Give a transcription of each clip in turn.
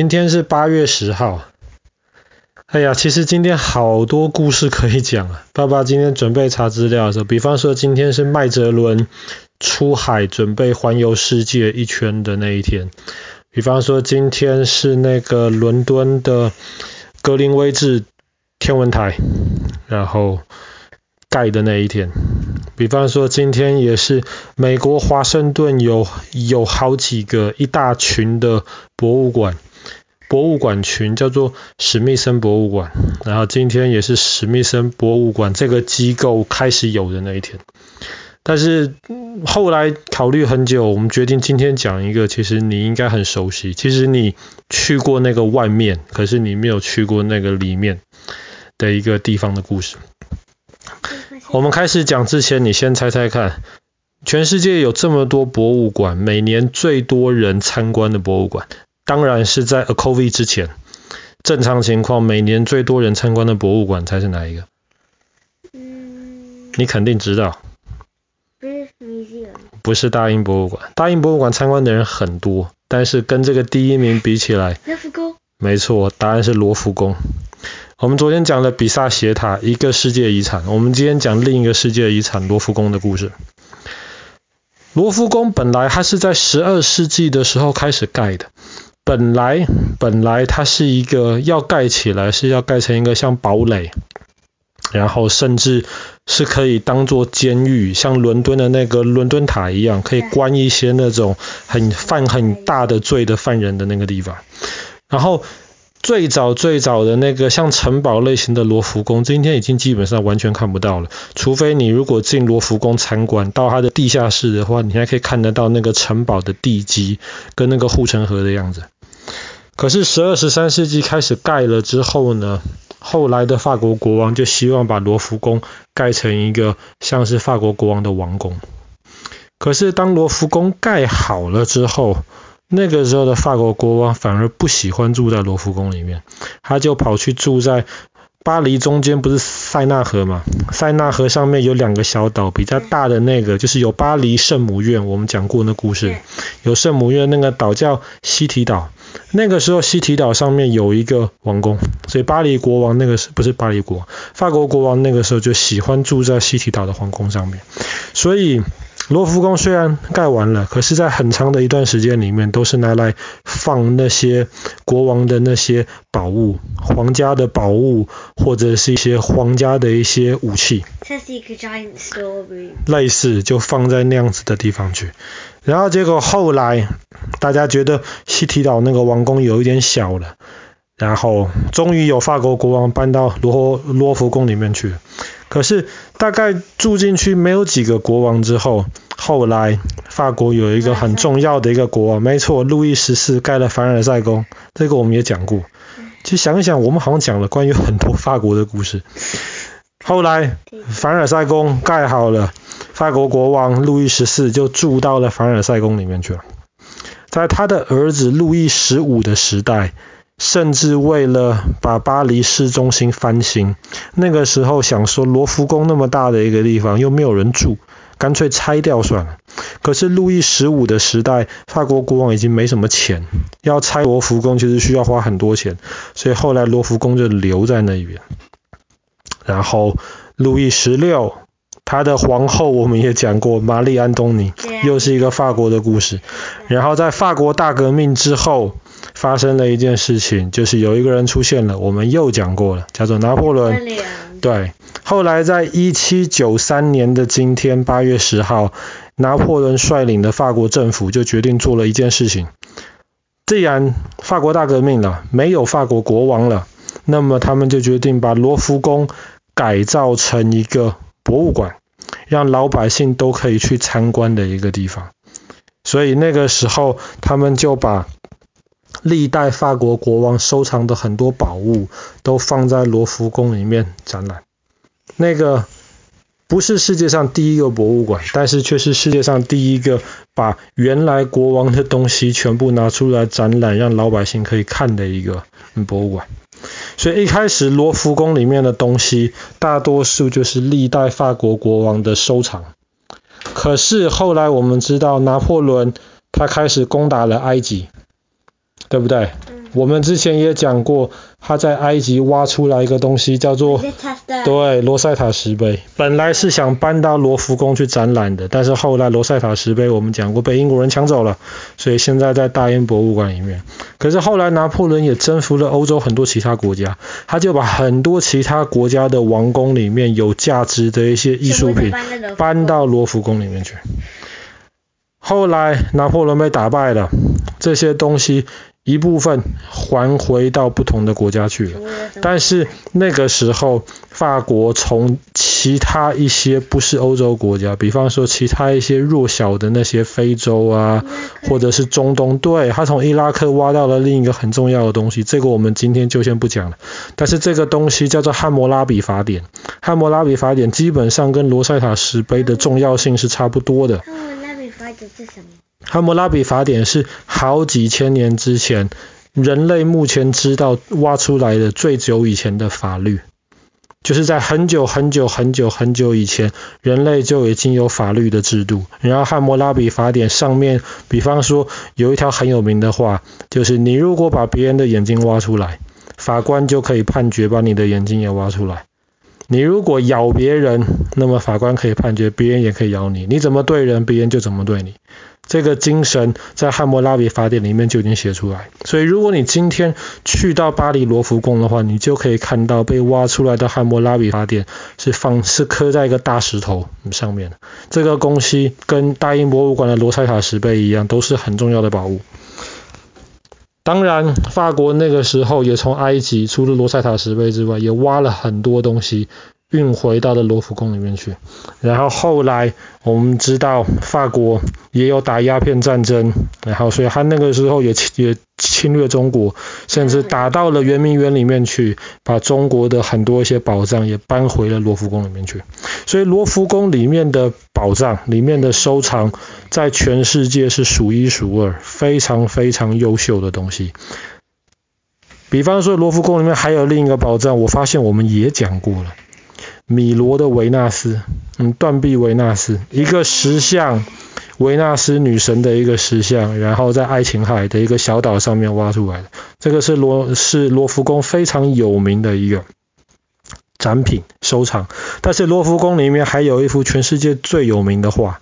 今天是八月十号。哎呀，其实今天好多故事可以讲啊。爸爸今天准备查资料的时候，比方说今天是麦哲伦出海准备环游世界一圈的那一天，比方说今天是那个伦敦的格林威治天文台，然后盖的那一天。比方说，今天也是美国华盛顿有有好几个一大群的博物馆，博物馆群叫做史密森博物馆，然后今天也是史密森博物馆这个机构开始有的那一天。但是后来考虑很久，我们决定今天讲一个，其实你应该很熟悉，其实你去过那个外面，可是你没有去过那个里面的一个地方的故事。我们开始讲之前，你先猜猜看，全世界有这么多博物馆，每年最多人参观的博物馆，当然是在 COVID 之前。正常情况，每年最多人参观的博物馆才是哪一个？嗯，你肯定知道。不是 museum。不是大英博物馆，大英博物馆参观的人很多，但是跟这个第一名比起来，罗浮宫。没错，答案是罗浮宫。我们昨天讲了比萨斜塔，一个世界遗产。我们今天讲另一个世界遗产罗浮宫的故事。罗浮宫本来它是在十二世纪的时候开始盖的，本来本来它是一个要盖起来是要盖成一个像堡垒，然后甚至是可以当做监狱，像伦敦的那个伦敦塔一样，可以关一些那种很犯很大的罪的犯人的那个地方，然后。最早最早的那个像城堡类型的罗浮宫，今天已经基本上完全看不到了。除非你如果进罗浮宫参观，到它的地下室的话，你还可以看得到那个城堡的地基跟那个护城河的样子。可是十二、十三世纪开始盖了之后呢，后来的法国国王就希望把罗浮宫盖成一个像是法国国王的王宫。可是当罗浮宫盖好了之后，那个时候的法国国王反而不喜欢住在罗浮宫里面，他就跑去住在巴黎中间，不是塞纳河嘛？塞纳河上面有两个小岛，比较大的那个就是有巴黎圣母院，我们讲过那故事，有圣母院那个岛叫西提岛。那个时候西提岛上面有一个王宫，所以巴黎国王那个是不是巴黎国王？法国国王那个时候就喜欢住在西提岛的皇宫上面，所以。罗浮宫虽然盖完了，可是，在很长的一段时间里面，都是拿来放那些国王的那些宝物、皇家的宝物，或者是一些皇家的一些武器。类似，就放在那样子的地方去。然后结果后来，大家觉得西提岛那个王宫有一点小了，然后终于有法国国王搬到罗罗浮宫里面去。可是大概住进去没有几个国王之后，后来法国有一个很重要的一个国王，没错，路易十四盖了凡尔赛宫，这个我们也讲过。其实想一想，我们好像讲了关于很多法国的故事。后来凡尔赛宫盖好了，法国国王路易十四就住到了凡尔赛宫里面去了。在他的儿子路易十五的时代。甚至为了把巴黎市中心翻新，那个时候想说罗浮宫那么大的一个地方又没有人住，干脆拆掉算了。可是路易十五的时代，法国国王已经没什么钱，要拆罗浮宫其实需要花很多钱，所以后来罗浮宫就留在那边。然后路易十六，他的皇后我们也讲过，玛丽安东尼，又是一个法国的故事。然后在法国大革命之后。发生了一件事情，就是有一个人出现了，我们又讲过了，叫做拿破仑。对，后来在一七九三年的今天，八月十号，拿破仑率领的法国政府就决定做了一件事情。既然法国大革命了，没有法国国王了，那么他们就决定把罗浮宫改造成一个博物馆，让老百姓都可以去参观的一个地方。所以那个时候，他们就把历代法国国王收藏的很多宝物都放在罗浮宫里面展览。那个不是世界上第一个博物馆，但是却是世界上第一个把原来国王的东西全部拿出来展览，让老百姓可以看的一个博物馆。所以一开始罗浮宫里面的东西大多数就是历代法国国王的收藏。可是后来我们知道拿破仑他开始攻打了埃及。对不对？嗯。我们之前也讲过，他在埃及挖出来一个东西叫做对罗塞塔石碑，本来是想搬到罗浮宫去展览的，但是后来罗塞塔石碑我们讲过被英国人抢走了，所以现在在大英博物馆里面。可是后来拿破仑也征服了欧洲很多其他国家，他就把很多其他国家的王宫里面有价值的一些艺术品搬到罗浮宫里面去。后来拿破仑被打败了，这些东西。一部分还回到不同的国家去了，但是那个时候，法国从其他一些不是欧洲国家，比方说其他一些弱小的那些非洲啊，或者是中东，对，他从伊拉克挖到了另一个很重要的东西，这个我们今天就先不讲了。但是这个东西叫做汉谟拉比法典，汉谟拉比法典基本上跟罗塞塔石碑的重要性是差不多的。汉谟拉比法典是什么？汉谟拉比法典是好几千年之前，人类目前知道挖出来的最久以前的法律，就是在很久很久很久很久以前，人类就已经有法律的制度。然后汉谟拉比法典上面，比方说有一条很有名的话，就是你如果把别人的眼睛挖出来，法官就可以判决把你的眼睛也挖出来。你如果咬别人，那么法官可以判决别人也可以咬你。你怎么对人，别人就怎么对你。这个精神在汉谟拉比法典里面就已经写出来，所以如果你今天去到巴黎罗浮宫的话，你就可以看到被挖出来的汉谟拉比法典是放是刻在一个大石头上面。这个东西跟大英博物馆的罗塞塔石碑一样，都是很重要的宝物。当然，法国那个时候也从埃及除了罗塞塔石碑之外，也挖了很多东西。运回到了罗浮宫里面去，然后后来我们知道法国也有打鸦片战争，然后所以他那个时候也也侵略中国，甚至打到了圆明园里面去，把中国的很多一些宝藏也搬回了罗浮宫里面去。所以罗浮宫里面的宝藏里面的收藏，在全世界是数一数二，非常非常优秀的东西。比方说罗浮宫里面还有另一个宝藏，我发现我们也讲过了。米罗的维纳斯，嗯，断臂维纳斯，一个石像，维纳斯女神的一个石像，然后在爱琴海的一个小岛上面挖出来的，这个是罗是罗浮宫非常有名的一个展品收藏。但是罗浮宫里面还有一幅全世界最有名的画，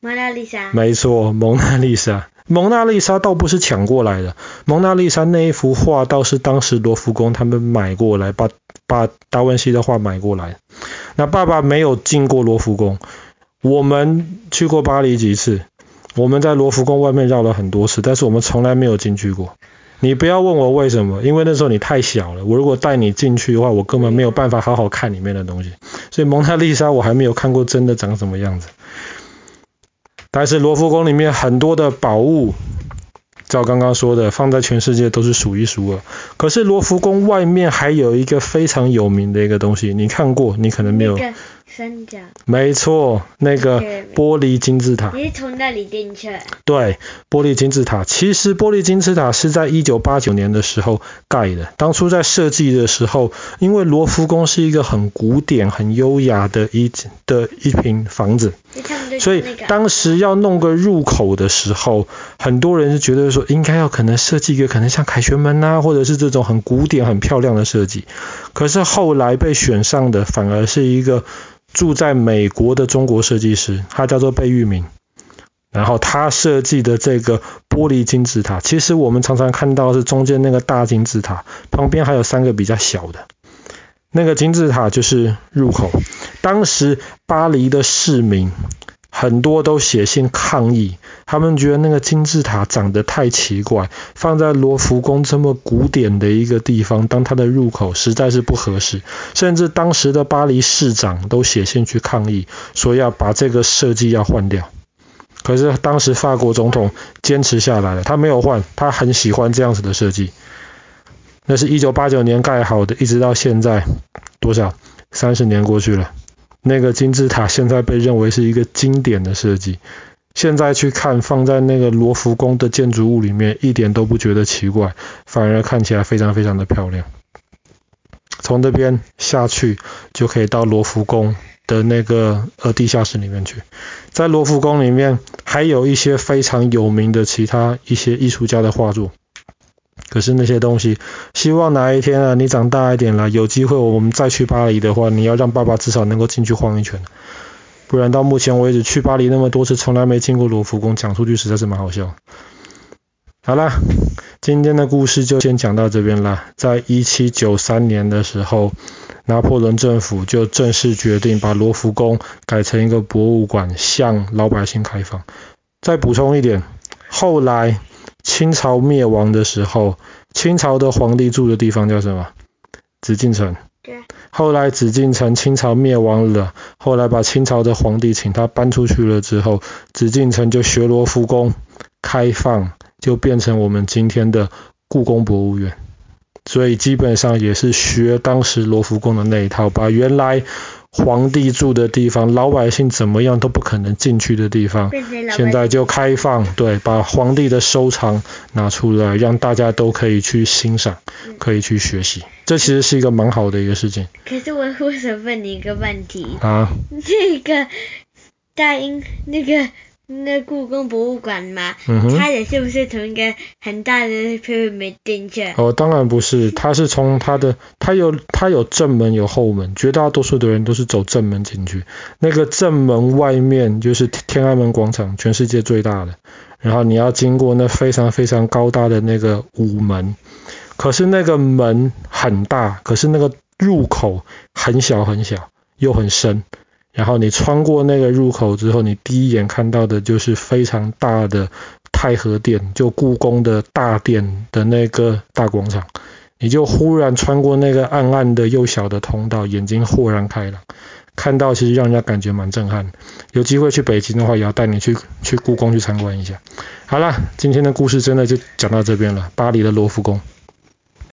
蒙娜丽莎。没错，蒙娜丽莎。蒙娜丽莎倒不是抢过来的，蒙娜丽莎那一幅画倒是当时罗浮宫他们买过来，把把达文西的画买过来。那爸爸没有进过罗浮宫，我们去过巴黎几次，我们在罗浮宫外面绕了很多次，但是我们从来没有进去过。你不要问我为什么，因为那时候你太小了，我如果带你进去的话，我根本没有办法好好看里面的东西。所以蒙娜丽莎我还没有看过真的长什么样子。但是罗浮宫里面很多的宝物，照刚刚说的，放在全世界都是数一数二。可是罗浮宫外面还有一个非常有名的一个东西，你看过？你可能没有。三角。没错，那个玻璃金字塔。你是从那里进去？对，玻璃金字塔。其实玻璃金字塔是在一九八九年的时候盖的。当初在设计的时候，因为罗浮宫是一个很古典、很优雅的一的一平房子，所以当时要弄个入口的时候，很多人是觉得说应该要可能设计一个可能像凯旋门啊，或者是这种很古典、很漂亮的设计。可是后来被选上的反而是一个。住在美国的中国设计师，他叫做贝聿铭。然后他设计的这个玻璃金字塔，其实我们常常看到是中间那个大金字塔，旁边还有三个比较小的。那个金字塔就是入口。当时巴黎的市民。很多都写信抗议，他们觉得那个金字塔长得太奇怪，放在罗浮宫这么古典的一个地方当它的入口实在是不合适。甚至当时的巴黎市长都写信去抗议，说要把这个设计要换掉。可是当时法国总统坚持下来了，他没有换，他很喜欢这样子的设计。那是一九八九年盖好的，一直到现在多少？三十年过去了。那个金字塔现在被认为是一个经典的设计，现在去看放在那个罗浮宫的建筑物里面，一点都不觉得奇怪，反而看起来非常非常的漂亮。从这边下去就可以到罗浮宫的那个呃地下室里面去，在罗浮宫里面还有一些非常有名的其他一些艺术家的画作，可是那些东西，希望哪一天啊，你长大一点了，有机会我们再去巴黎的话，你要让爸爸至少能够进去晃一圈，不然到目前为止去巴黎那么多次，从来没进过罗浮宫，讲出去实在是蛮好笑。好啦，今天的故事就先讲到这边啦。在一七九三年的时候，拿破仑政府就正式决定把罗浮宫改成一个博物馆，向老百姓开放。再补充一点，后来。清朝灭亡的时候，清朝的皇帝住的地方叫什么？紫禁城。对。后来紫禁城清朝灭亡了，后来把清朝的皇帝请他搬出去了之后，紫禁城就学罗浮宫开放，就变成我们今天的故宫博物院。所以基本上也是学当时罗浮宫的那一套，把原来。皇帝住的地方，老百姓怎么样都不可能进去的地方，现在就开放，对，把皇帝的收藏拿出来，让大家都可以去欣赏，可以去学习，这其实是一个蛮好的一个事情。可是我我想问你一个问题啊，这个大英那个。那故宫博物馆嘛，嗯，它也是不是从一个很大的 pyramid 进去？哦，当然不是，它是从它的，它有它有正门有后门，绝大多数的人都是走正门进去。那个正门外面就是天安门广场，全世界最大的。然后你要经过那非常非常高大的那个午门，可是那个门很大，可是那个入口很小很小，又很深。然后你穿过那个入口之后，你第一眼看到的就是非常大的太和殿，就故宫的大殿的那个大广场。你就忽然穿过那个暗暗的又小的通道，眼睛豁然开朗，看到其实让人家感觉蛮震撼。有机会去北京的话，也要带你去去故宫去参观一下。好了，今天的故事真的就讲到这边了，巴黎的罗浮宫。